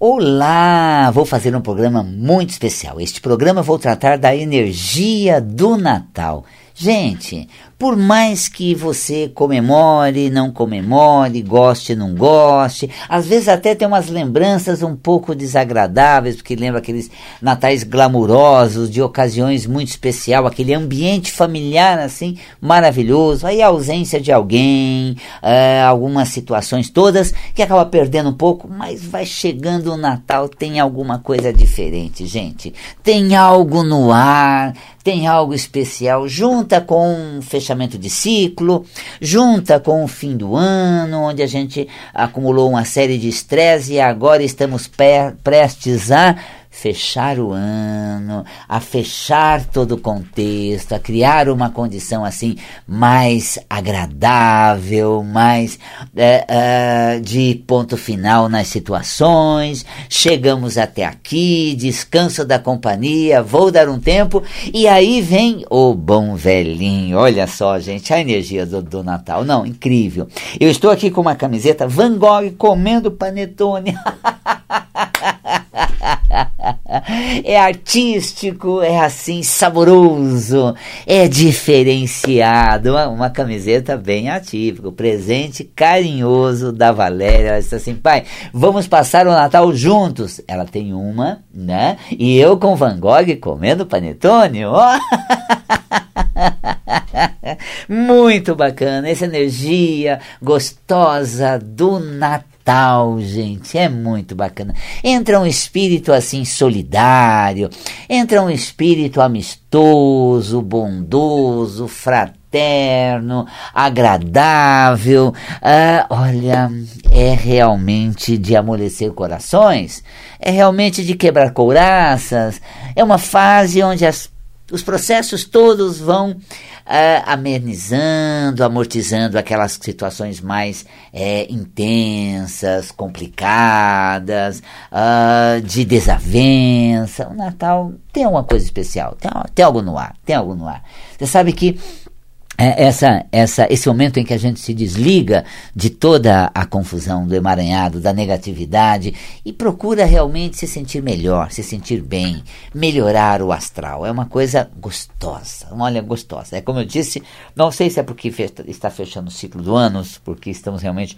Olá! Vou fazer um programa muito especial. Este programa vou tratar da energia do Natal. Gente, por mais que você comemore, não comemore, goste, não goste, às vezes até tem umas lembranças um pouco desagradáveis, porque lembra aqueles natais glamurosos, de ocasiões muito especial, aquele ambiente familiar assim maravilhoso, aí a ausência de alguém, é, algumas situações todas que acaba perdendo um pouco, mas vai chegando o Natal, tem alguma coisa diferente, gente. Tem algo no ar, tem algo especial, junta com um fechamento fechamento de ciclo, junta com o fim do ano, onde a gente acumulou uma série de estresse e agora estamos prestes a fechar o ano, a fechar todo o contexto, a criar uma condição assim mais agradável, mais é, é, de ponto final nas situações. Chegamos até aqui, descanso da companhia, vou dar um tempo e aí vem o bom velhinho. Olha só, gente, a energia do, do Natal, não, incrível. Eu estou aqui com uma camiseta Van Gogh comendo panetone. é artístico, é assim, saboroso, é diferenciado. Uma, uma camiseta bem atípica, presente carinhoso da Valéria. Ela disse assim, pai, vamos passar o Natal juntos. Ela tem uma, né? E eu com Van Gogh comendo panetone. Oh! Muito bacana, essa energia gostosa do Natal Natal, gente, é muito bacana. Entra um espírito assim solidário, entra um espírito amistoso, bondoso, fraterno, agradável. Ah, olha, é realmente de amolecer corações, é realmente de quebrar couraças. É uma fase onde as, os processos todos vão uh, amenizando, amortizando aquelas situações mais é, intensas, complicadas, uh, de desavença. O Natal tem uma coisa especial, tem, tem algo no ar, tem algo no ar. Você sabe que essa, essa, esse momento em que a gente se desliga de toda a confusão, do emaranhado, da negatividade e procura realmente se sentir melhor, se sentir bem, melhorar o astral. É uma coisa gostosa, olha, gostosa. É como eu disse, não sei se é porque está fechando o ciclo do ano, porque estamos realmente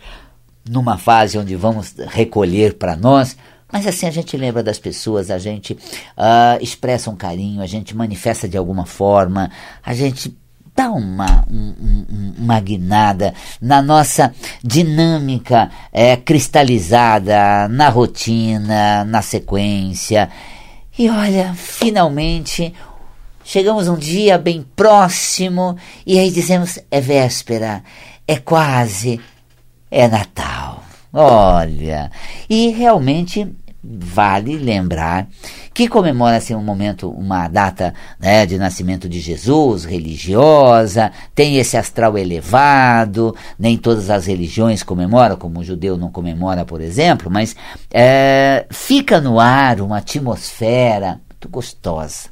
numa fase onde vamos recolher para nós, mas assim a gente lembra das pessoas, a gente uh, expressa um carinho, a gente manifesta de alguma forma, a gente dá uma, um, uma guinada na nossa dinâmica é, cristalizada, na rotina, na sequência. E olha, finalmente chegamos um dia bem próximo e aí dizemos: é véspera, é quase, é Natal. Olha, e realmente vale lembrar que comemora-se um momento, uma data né, de nascimento de Jesus, religiosa, tem esse astral elevado, nem todas as religiões comemoram, como o judeu não comemora, por exemplo, mas é, fica no ar uma atmosfera muito gostosa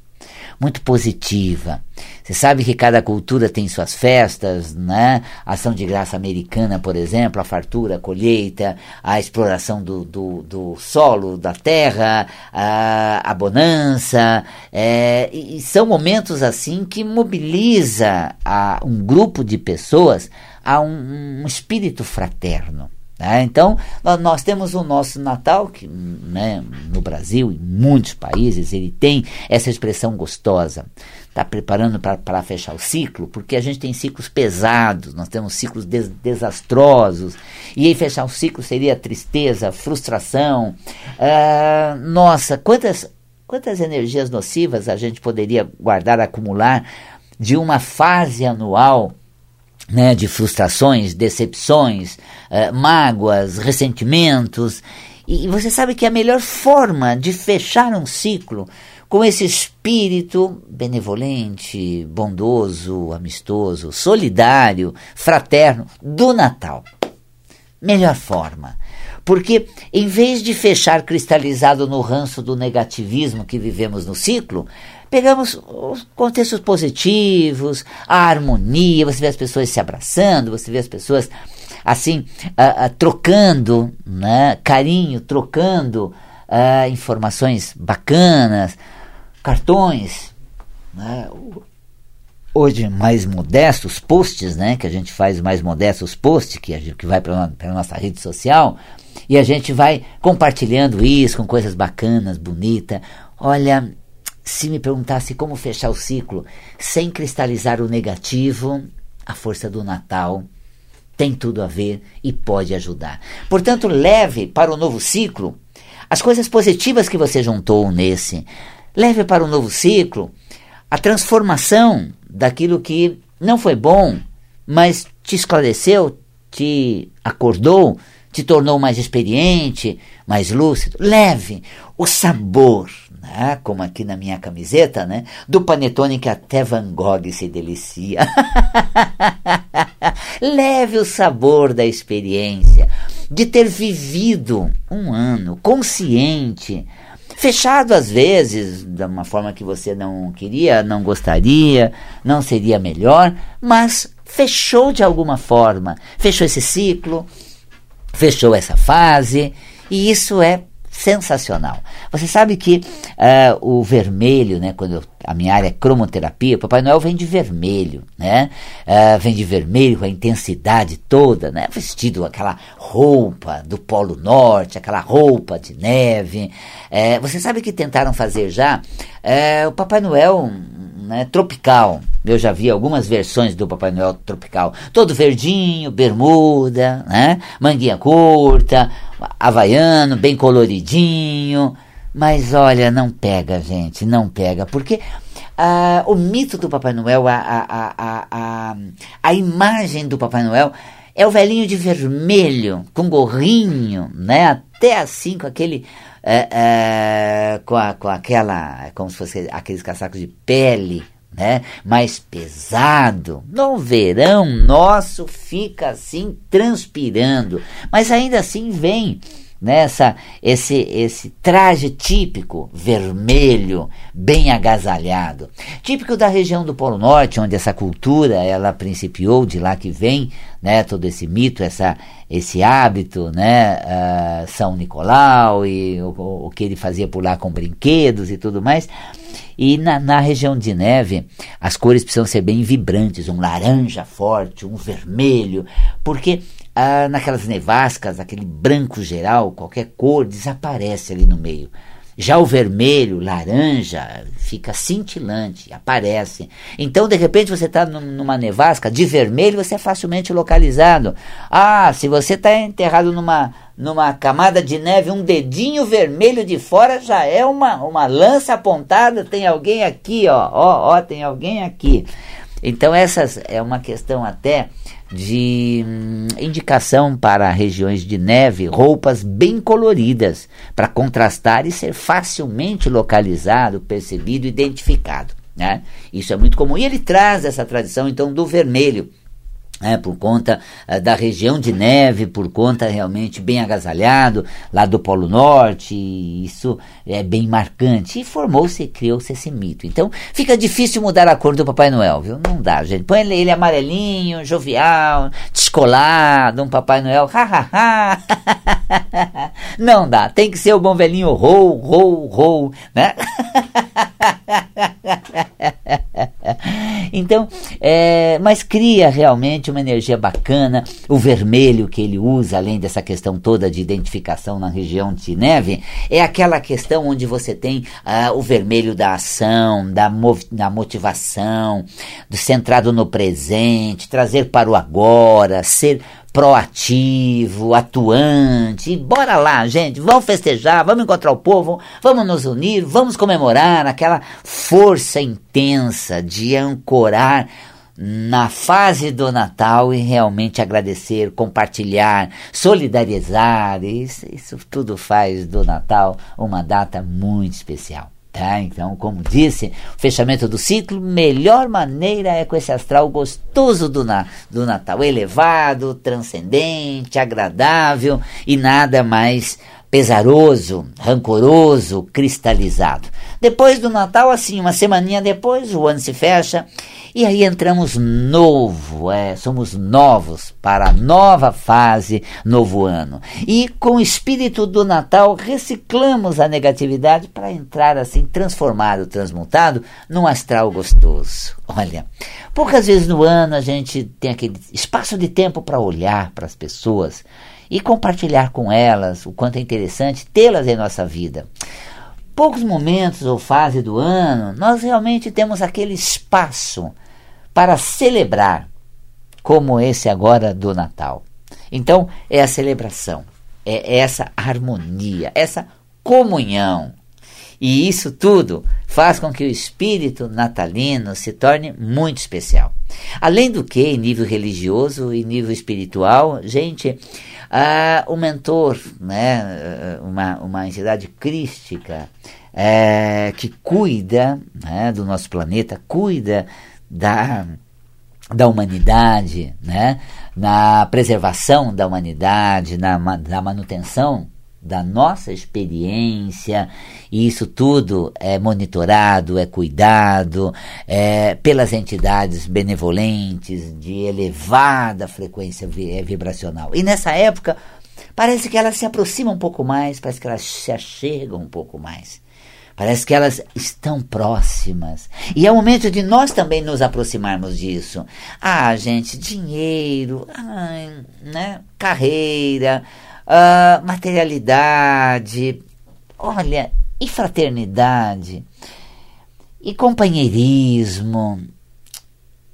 muito positiva. Você sabe que cada cultura tem suas festas, né? A ação de graça americana, por exemplo, a fartura, a colheita, a exploração do, do, do solo, da terra, a, a bonança. É, e são momentos assim que mobiliza a, um grupo de pessoas a um, um espírito fraterno. Né? Então, nós temos o nosso Natal, que né, no Brasil, em muitos países, ele tem essa expressão gostosa. Está preparando para fechar o ciclo, porque a gente tem ciclos pesados, nós temos ciclos des desastrosos. E aí fechar o ciclo seria tristeza, frustração. Uh, nossa, quantas, quantas energias nocivas a gente poderia guardar, acumular de uma fase anual né, de frustrações, decepções, uh, mágoas, ressentimentos. E você sabe que a melhor forma de fechar um ciclo com esse espírito benevolente, bondoso, amistoso, solidário, fraterno do Natal. Melhor forma. Porque, em vez de fechar cristalizado no ranço do negativismo que vivemos no ciclo, Pegamos os contextos positivos, a harmonia, você vê as pessoas se abraçando, você vê as pessoas assim, uh, uh, trocando né, carinho, trocando uh, informações bacanas, cartões, né? Hoje mais modestos posts, né, que a gente faz mais modestos posts que a gente que vai para a nossa rede social e a gente vai compartilhando isso com coisas bacanas, bonitas. Olha, se me perguntasse como fechar o ciclo sem cristalizar o negativo, a força do Natal tem tudo a ver e pode ajudar. Portanto, leve para o novo ciclo as coisas positivas que você juntou nesse. Leve para o novo ciclo a transformação daquilo que não foi bom, mas te esclareceu, te acordou, te tornou mais experiente, mais lúcido. Leve o sabor, né? como aqui na minha camiseta, né? do panetone que até Van Gogh se delicia. Leve o sabor da experiência, de ter vivido um ano consciente, fechado às vezes, de uma forma que você não queria, não gostaria, não seria melhor, mas fechou de alguma forma, fechou esse ciclo, fechou essa fase, e isso é sensacional. Você sabe que uh, o vermelho, né, quando eu, a minha área é cromoterapia, o Papai Noel vem de vermelho, né? Uh, vem de vermelho com a intensidade toda, né? Vestido aquela roupa do Polo Norte, aquela roupa de neve. Uh, você sabe que tentaram fazer já o Papai Noel né, tropical. Eu já vi algumas versões do Papai Noel tropical. Todo verdinho, bermuda, né, manguinha curta, havaiano, bem coloridinho. Mas olha, não pega, gente, não pega. Porque ah, o mito do Papai Noel, a, a, a, a, a imagem do Papai Noel é o velhinho de vermelho, com gorrinho, né? Até assim, com aquele é, é, com, a, com aquela, como se fosse aqueles casacos de pele, né? Mais pesado. No verão nosso fica assim transpirando, mas ainda assim vem nessa esse esse traje típico vermelho, bem agasalhado, típico da região do Polo Norte, onde essa cultura ela principiou, de lá que vem, né, todo esse mito, essa esse hábito, né, uh, São Nicolau e o, o, que ele fazia por lá com brinquedos e tudo mais. E na, na região de neve, as cores precisam ser bem vibrantes, um laranja forte, um vermelho, porque ah, naquelas nevascas, aquele branco geral, qualquer cor desaparece ali no meio. Já o vermelho, laranja, fica cintilante, aparece. Então, de repente, você está numa nevasca de vermelho, você é facilmente localizado. Ah, se você está enterrado numa, numa camada de neve, um dedinho vermelho de fora já é uma, uma lança apontada. Tem alguém aqui, ó, ó, ó, tem alguém aqui. Então, essa é uma questão até de hum, indicação para regiões de neve, roupas bem coloridas, para contrastar e ser facilmente localizado, percebido, identificado. Né? Isso é muito comum. E ele traz essa tradição, então, do vermelho, é, por conta uh, da região de neve, por conta realmente bem agasalhado, lá do Polo Norte, isso é bem marcante. E formou-se, criou-se esse mito. Então fica difícil mudar a cor do Papai Noel, viu? Não dá, gente. Põe ele, ele amarelinho, jovial, descolado, um Papai Noel, ha. Não dá, tem que ser o bom velhinho rou, rou, rou, né? então, é, mas cria realmente uma energia bacana. O vermelho que ele usa, além dessa questão toda de identificação na região de neve, é aquela questão onde você tem ah, o vermelho da ação, da, da motivação, do centrado no presente, trazer para o agora, ser proativo, atuante. Bora lá, gente, vamos festejar, vamos encontrar o povo, vamos nos unir, vamos comemorar aquela força intensa de ancorar na fase do Natal e realmente agradecer, compartilhar, solidarizar. Isso, isso tudo faz do Natal uma data muito especial. Tá? Então, como disse, fechamento do ciclo, melhor maneira é com esse astral gostoso do, na, do Natal, elevado, transcendente, agradável e nada mais pesaroso, rancoroso, cristalizado. Depois do Natal, assim, uma semaninha depois, o ano se fecha e aí entramos novo, é, somos novos para a nova fase, novo ano. E com o espírito do Natal, reciclamos a negatividade para entrar assim, transformado, transmutado, num astral gostoso. Olha, poucas vezes no ano a gente tem aquele espaço de tempo para olhar para as pessoas e compartilhar com elas o quanto é interessante tê-las em nossa vida. Poucos momentos ou fase do ano, nós realmente temos aquele espaço para celebrar, como esse agora do Natal. Então, é a celebração, é essa harmonia, essa comunhão. E isso tudo faz com que o espírito natalino se torne muito especial. Além do que, em nível religioso e nível espiritual, gente, ah, o mentor, né, uma, uma entidade crística é, que cuida né, do nosso planeta, cuida da, da humanidade, né, na preservação da humanidade, na, na manutenção da nossa experiência, e isso tudo é monitorado, é cuidado é, pelas entidades benevolentes de elevada frequência é, vibracional. E nessa época, parece que elas se aproximam um pouco mais, parece que elas se achegam um pouco mais. Parece que elas estão próximas. E é o momento de nós também nos aproximarmos disso. Ah, gente, dinheiro, ah, né? carreira, uh, materialidade, olha, e fraternidade, e companheirismo,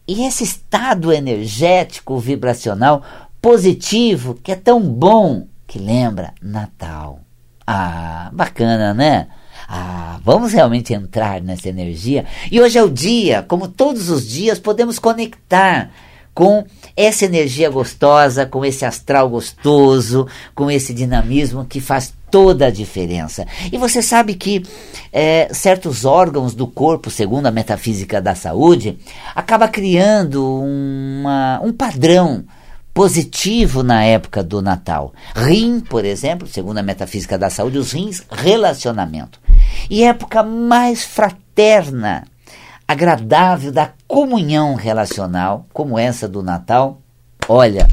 e esse estado energético vibracional positivo que é tão bom que lembra Natal. Ah, bacana, né? Ah, vamos realmente entrar nessa energia. E hoje é o dia, como todos os dias, podemos conectar com essa energia gostosa, com esse astral gostoso, com esse dinamismo que faz toda a diferença. E você sabe que é, certos órgãos do corpo, segundo a metafísica da saúde, acaba criando uma, um padrão positivo na época do Natal. Rim, por exemplo, segundo a metafísica da saúde, os rins, relacionamento. E época mais fraterna agradável da comunhão relacional, como essa do Natal, olha,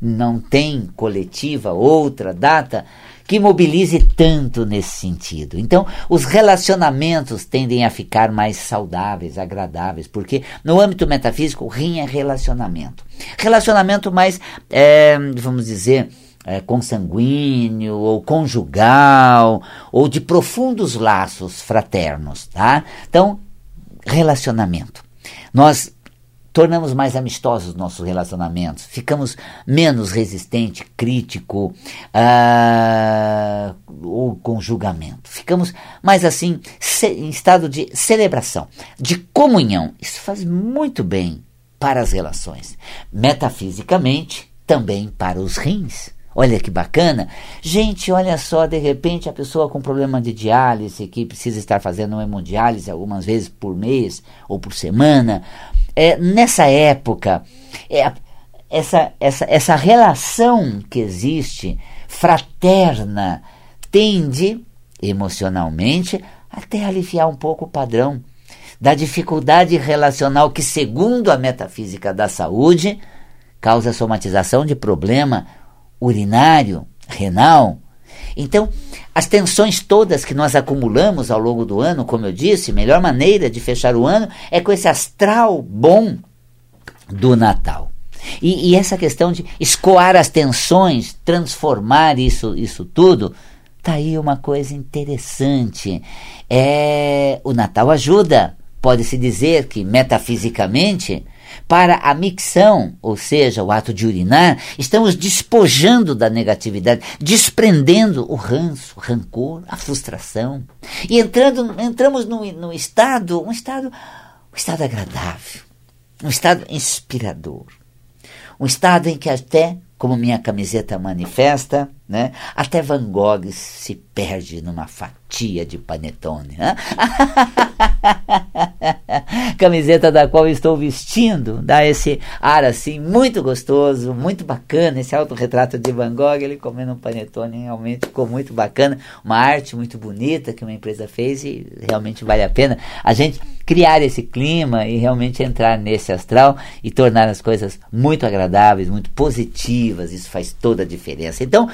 não tem coletiva, outra data que mobilize tanto nesse sentido. Então, os relacionamentos tendem a ficar mais saudáveis, agradáveis, porque no âmbito metafísico, rim é relacionamento. Relacionamento mais, é, vamos dizer, é, consanguíneo ou conjugal ou de profundos laços fraternos, tá? Então, relacionamento. Nós tornamos mais amistosos nossos relacionamentos, ficamos menos resistente, crítico uh, ou com julgamento. Ficamos mais assim em estado de celebração, de comunhão. Isso faz muito bem para as relações. Metafisicamente, também para os rins. Olha que bacana. Gente, olha só, de repente a pessoa com problema de diálise, que precisa estar fazendo uma hemodiálise algumas vezes por mês ou por semana, é, nessa época, é, essa, essa, essa relação que existe, fraterna, tende, emocionalmente, até aliviar um pouco o padrão da dificuldade relacional que, segundo a metafísica da saúde, causa somatização de problema urinário, renal. Então, as tensões todas que nós acumulamos ao longo do ano, como eu disse, a melhor maneira de fechar o ano é com esse astral bom do Natal. E, e essa questão de escoar as tensões, transformar isso, isso tudo, tá aí uma coisa interessante. É, o Natal ajuda. Pode-se dizer que metafisicamente para a micção, ou seja, o ato de urinar, estamos despojando da negatividade, desprendendo o ranço, o rancor, a frustração. E entrando, entramos num, num estado, um estado, um estado agradável, um estado inspirador. Um estado em que até como minha camiseta manifesta, né? Até Van Gogh se perde numa fatia de panetone. Né? camiseta da qual estou vestindo dá esse ar assim muito gostoso, muito bacana. Esse autorretrato de Van Gogh, ele comendo um panetone, realmente ficou muito bacana. Uma arte muito bonita que uma empresa fez e realmente vale a pena a gente criar esse clima e realmente entrar nesse astral e tornar as coisas muito agradáveis, muito positivas. Isso faz toda a diferença. Então,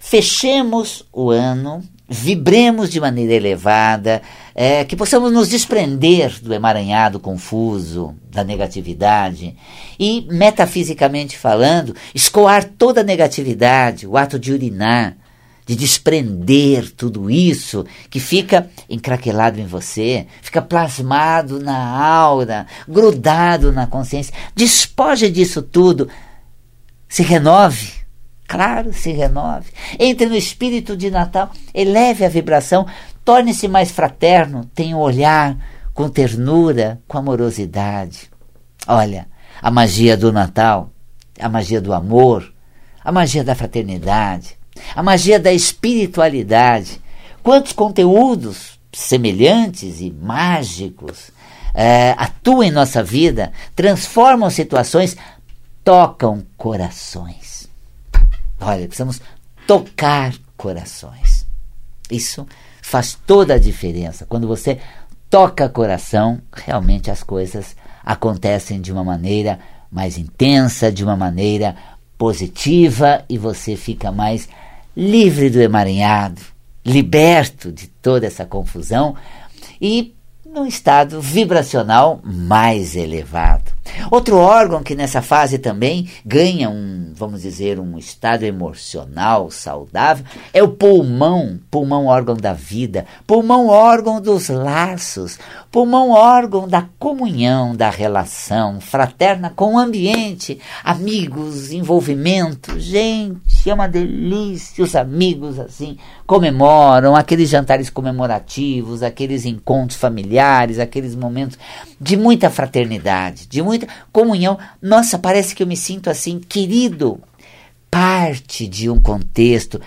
fechemos o ano vibremos de maneira elevada, é, que possamos nos desprender do emaranhado confuso, da negatividade e, metafisicamente falando, escoar toda a negatividade, o ato de urinar, de desprender tudo isso que fica encraquelado em você, fica plasmado na aura, grudado na consciência. Despoje disso tudo, se renove Claro, se renove. Entre no espírito de Natal, eleve a vibração, torne-se mais fraterno, tenha um olhar com ternura, com amorosidade. Olha, a magia do Natal, a magia do amor, a magia da fraternidade, a magia da espiritualidade. Quantos conteúdos semelhantes e mágicos é, atuam em nossa vida, transformam situações, tocam corações. Olha, precisamos tocar corações. Isso faz toda a diferença. Quando você toca coração, realmente as coisas acontecem de uma maneira mais intensa, de uma maneira positiva e você fica mais livre do emaranhado, liberto de toda essa confusão e num estado vibracional mais elevado. Outro órgão que nessa fase também ganha um, vamos dizer, um estado emocional saudável é o pulmão, pulmão órgão da vida, pulmão órgão dos laços, pulmão órgão da comunhão, da relação fraterna com o ambiente, amigos, envolvimento. Gente, é uma delícia os amigos assim comemoram, aqueles jantares comemorativos, aqueles encontros familiares, aqueles momentos de muita fraternidade, de muita comunhão. Nossa, parece que eu me sinto assim, querido, parte de um contexto.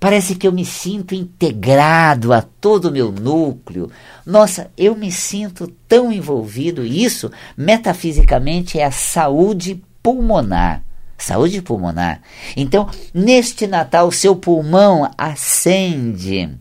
Parece que eu me sinto integrado a todo o meu núcleo. Nossa, eu me sinto tão envolvido. Isso, metafisicamente, é a saúde pulmonar. Saúde pulmonar. Então, neste Natal, seu pulmão acende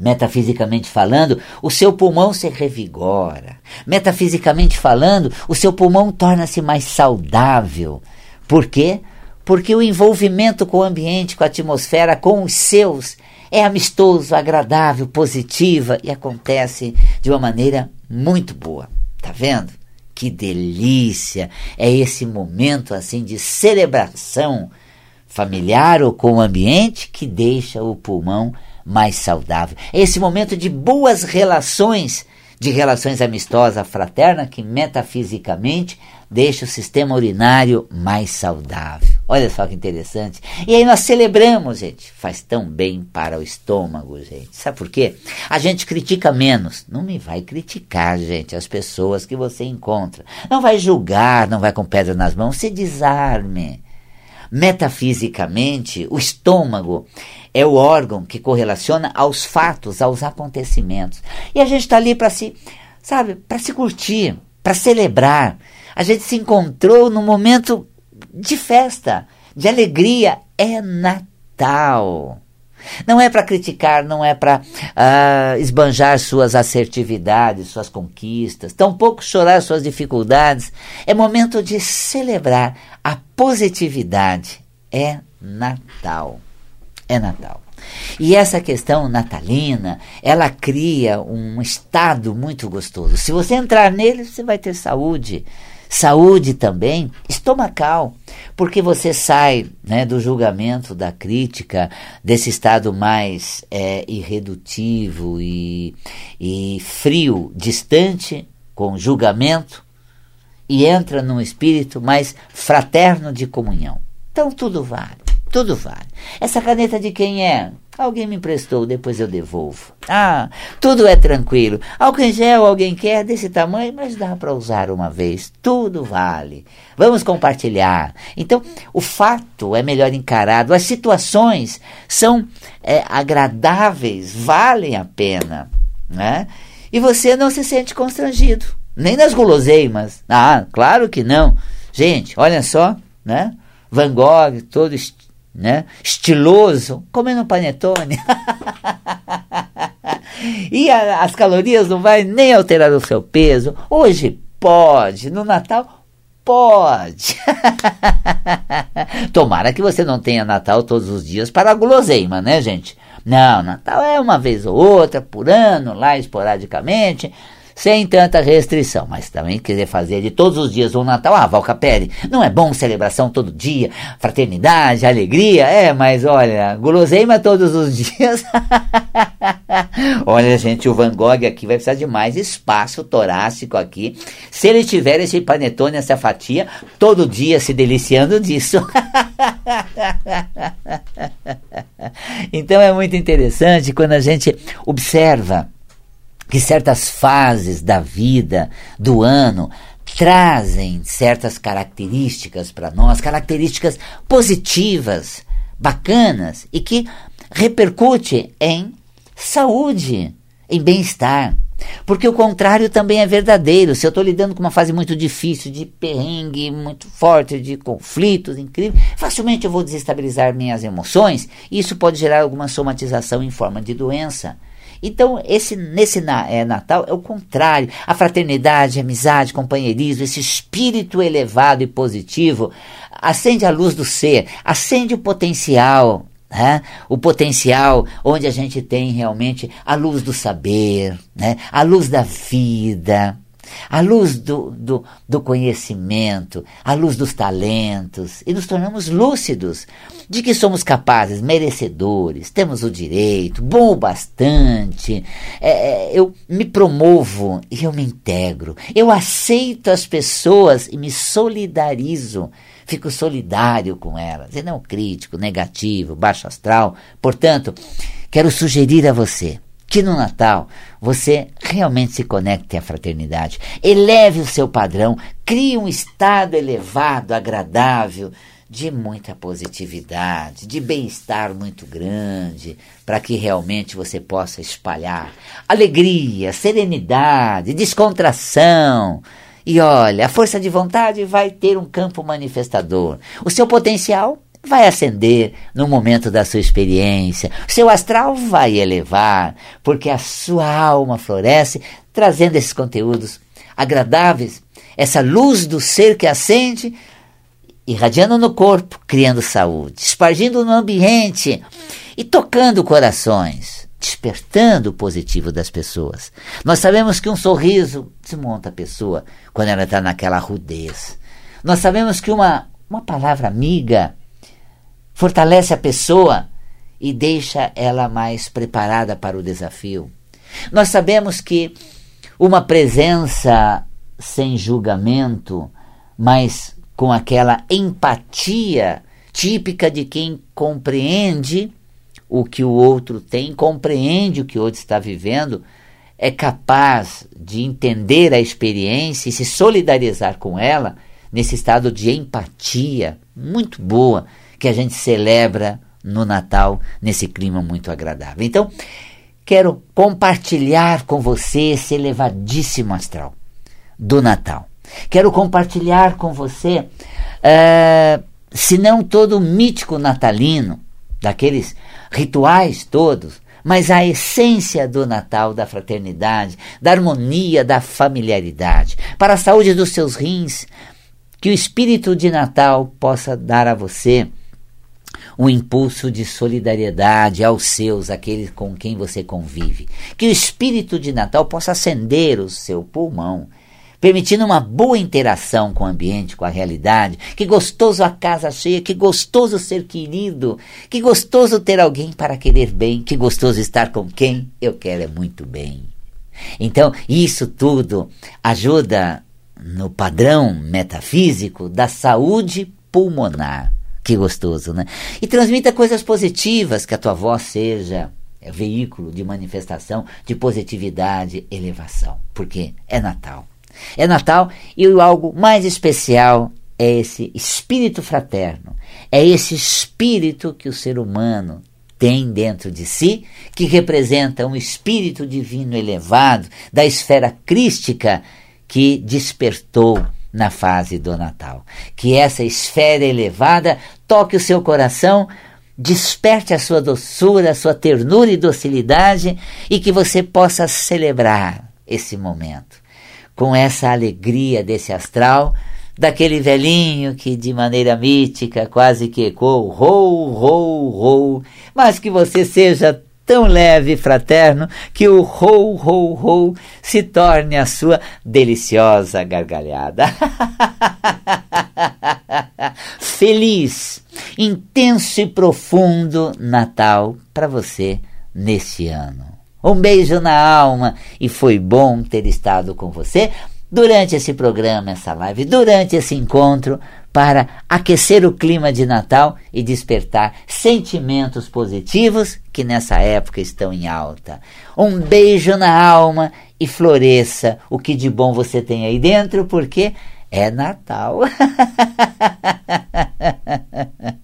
Metafisicamente falando, o seu pulmão se revigora. Metafisicamente falando, o seu pulmão torna-se mais saudável. Por quê? Porque o envolvimento com o ambiente, com a atmosfera, com os seus, é amistoso, agradável, positiva e acontece de uma maneira muito boa. Tá vendo? Que delícia! É esse momento assim de celebração familiar ou com o ambiente que deixa o pulmão mais saudável. É esse momento de boas relações, de relações amistosas, fraterna, que metafisicamente deixa o sistema urinário mais saudável. Olha só que interessante. E aí nós celebramos, gente. Faz tão bem para o estômago, gente. Sabe por quê? A gente critica menos. Não me vai criticar, gente, as pessoas que você encontra. Não vai julgar, não vai com pedra nas mãos. Se desarme. Metafisicamente, o estômago é o órgão que correlaciona aos fatos, aos acontecimentos. E a gente está ali para se, sabe, para se curtir, para celebrar. A gente se encontrou num momento de festa, de alegria. É Natal. Não é para criticar, não é para ah, esbanjar suas assertividades, suas conquistas, tampouco chorar suas dificuldades. É momento de celebrar a positividade. É Natal é Natal. E essa questão natalina, ela cria um estado muito gostoso. Se você entrar nele, você vai ter saúde. Saúde também estomacal, porque você sai né, do julgamento, da crítica, desse estado mais é, irredutivo e, e frio, distante, com julgamento, e entra num espírito mais fraterno de comunhão. Então tudo vale. Tudo vale. Essa caneta de quem é? Alguém me emprestou, depois eu devolvo. Ah, tudo é tranquilo. Álcool em gel, alguém quer desse tamanho, mas dá para usar uma vez. Tudo vale. Vamos compartilhar. Então, o fato é melhor encarado. As situações são é, agradáveis, valem a pena. Né? E você não se sente constrangido. Nem nas guloseimas. Ah, claro que não. Gente, olha só, né? Van Gogh, todo né? Estiloso, comendo panetone. e a, as calorias não vai nem alterar o seu peso. Hoje pode, no Natal pode. Tomara que você não tenha Natal todos os dias para a guloseima, né, gente? Não, Natal é uma vez ou outra, por ano, lá esporadicamente sem tanta restrição. Mas também quiser fazer de todos os dias um Natal, ah, Valcapelli, não é bom celebração todo dia, fraternidade, alegria? É, mas olha, guloseima todos os dias. olha, gente, o Van Gogh aqui vai precisar de mais espaço torácico aqui. Se ele tiver esse panetone, essa fatia, todo dia se deliciando disso. então é muito interessante quando a gente observa que certas fases da vida, do ano, trazem certas características para nós, características positivas, bacanas e que repercute em saúde, em bem-estar. Porque o contrário também é verdadeiro. Se eu estou lidando com uma fase muito difícil, de perrengue muito forte, de conflitos incríveis, facilmente eu vou desestabilizar minhas emoções e isso pode gerar alguma somatização em forma de doença. Então, esse nesse é, Natal é o contrário. A fraternidade, a amizade, companheirismo, esse espírito elevado e positivo acende a luz do ser, acende o potencial. Né? O potencial onde a gente tem realmente a luz do saber, né? a luz da vida a luz do, do, do conhecimento, a luz dos talentos, e nos tornamos lúcidos de que somos capazes, merecedores, temos o direito, bom o bastante. É, é, eu me promovo e eu me integro. Eu aceito as pessoas e me solidarizo. Fico solidário com elas, e não crítico, negativo, baixo astral. Portanto, quero sugerir a você que no Natal você realmente se conecte à fraternidade, eleve o seu padrão, crie um estado elevado, agradável, de muita positividade, de bem-estar muito grande, para que realmente você possa espalhar alegria, serenidade, descontração. E olha, a força de vontade vai ter um campo manifestador. O seu potencial vai acender no momento da sua experiência. O seu astral vai elevar, porque a sua alma floresce trazendo esses conteúdos agradáveis, essa luz do ser que acende, irradiando no corpo, criando saúde, espargindo no ambiente e tocando corações, despertando o positivo das pessoas. Nós sabemos que um sorriso desmonta a pessoa quando ela está naquela rudez. Nós sabemos que uma, uma palavra amiga fortalece a pessoa e deixa ela mais preparada para o desafio. Nós sabemos que uma presença sem julgamento, mas com aquela empatia típica de quem compreende o que o outro tem, compreende o que o outro está vivendo, é capaz de entender a experiência e se solidarizar com ela nesse estado de empatia muito boa que a gente celebra no Natal nesse clima muito agradável. Então, quero compartilhar com você esse elevadíssimo astral do Natal. Quero compartilhar com você, uh, se não todo o mítico natalino, daqueles rituais todos, mas a essência do Natal, da fraternidade, da harmonia, da familiaridade, para a saúde dos seus rins, que o espírito de Natal possa dar a você um impulso de solidariedade aos seus, aqueles com quem você convive. Que o espírito de Natal possa acender o seu pulmão, permitindo uma boa interação com o ambiente, com a realidade. Que gostoso a casa cheia, que gostoso ser querido, que gostoso ter alguém para querer bem, que gostoso estar com quem eu quero é muito bem. Então, isso tudo ajuda no padrão metafísico da saúde pulmonar Que gostoso, né? E transmita coisas positivas, que a tua voz seja veículo de manifestação de positividade, elevação, porque é Natal. É Natal e algo mais especial é esse espírito fraterno, é esse espírito que o ser humano tem dentro de si, que representa um espírito divino elevado da esfera crística que despertou na fase do Natal. Que essa esfera elevada toque o seu coração, desperte a sua doçura, a sua ternura e docilidade e que você possa celebrar esse momento com essa alegria desse astral daquele velhinho que de maneira mítica quase que ecoou rou, rou, rou, mas que você seja tão leve e fraterno que o rou, rou, rou se torne a sua deliciosa gargalhada. Feliz, intenso e profundo Natal para você neste ano. Um beijo na alma e foi bom ter estado com você durante esse programa, essa live, durante esse encontro, para aquecer o clima de Natal e despertar sentimentos positivos que nessa época estão em alta. Um beijo na alma e floresça o que de bom você tem aí dentro, porque é Natal.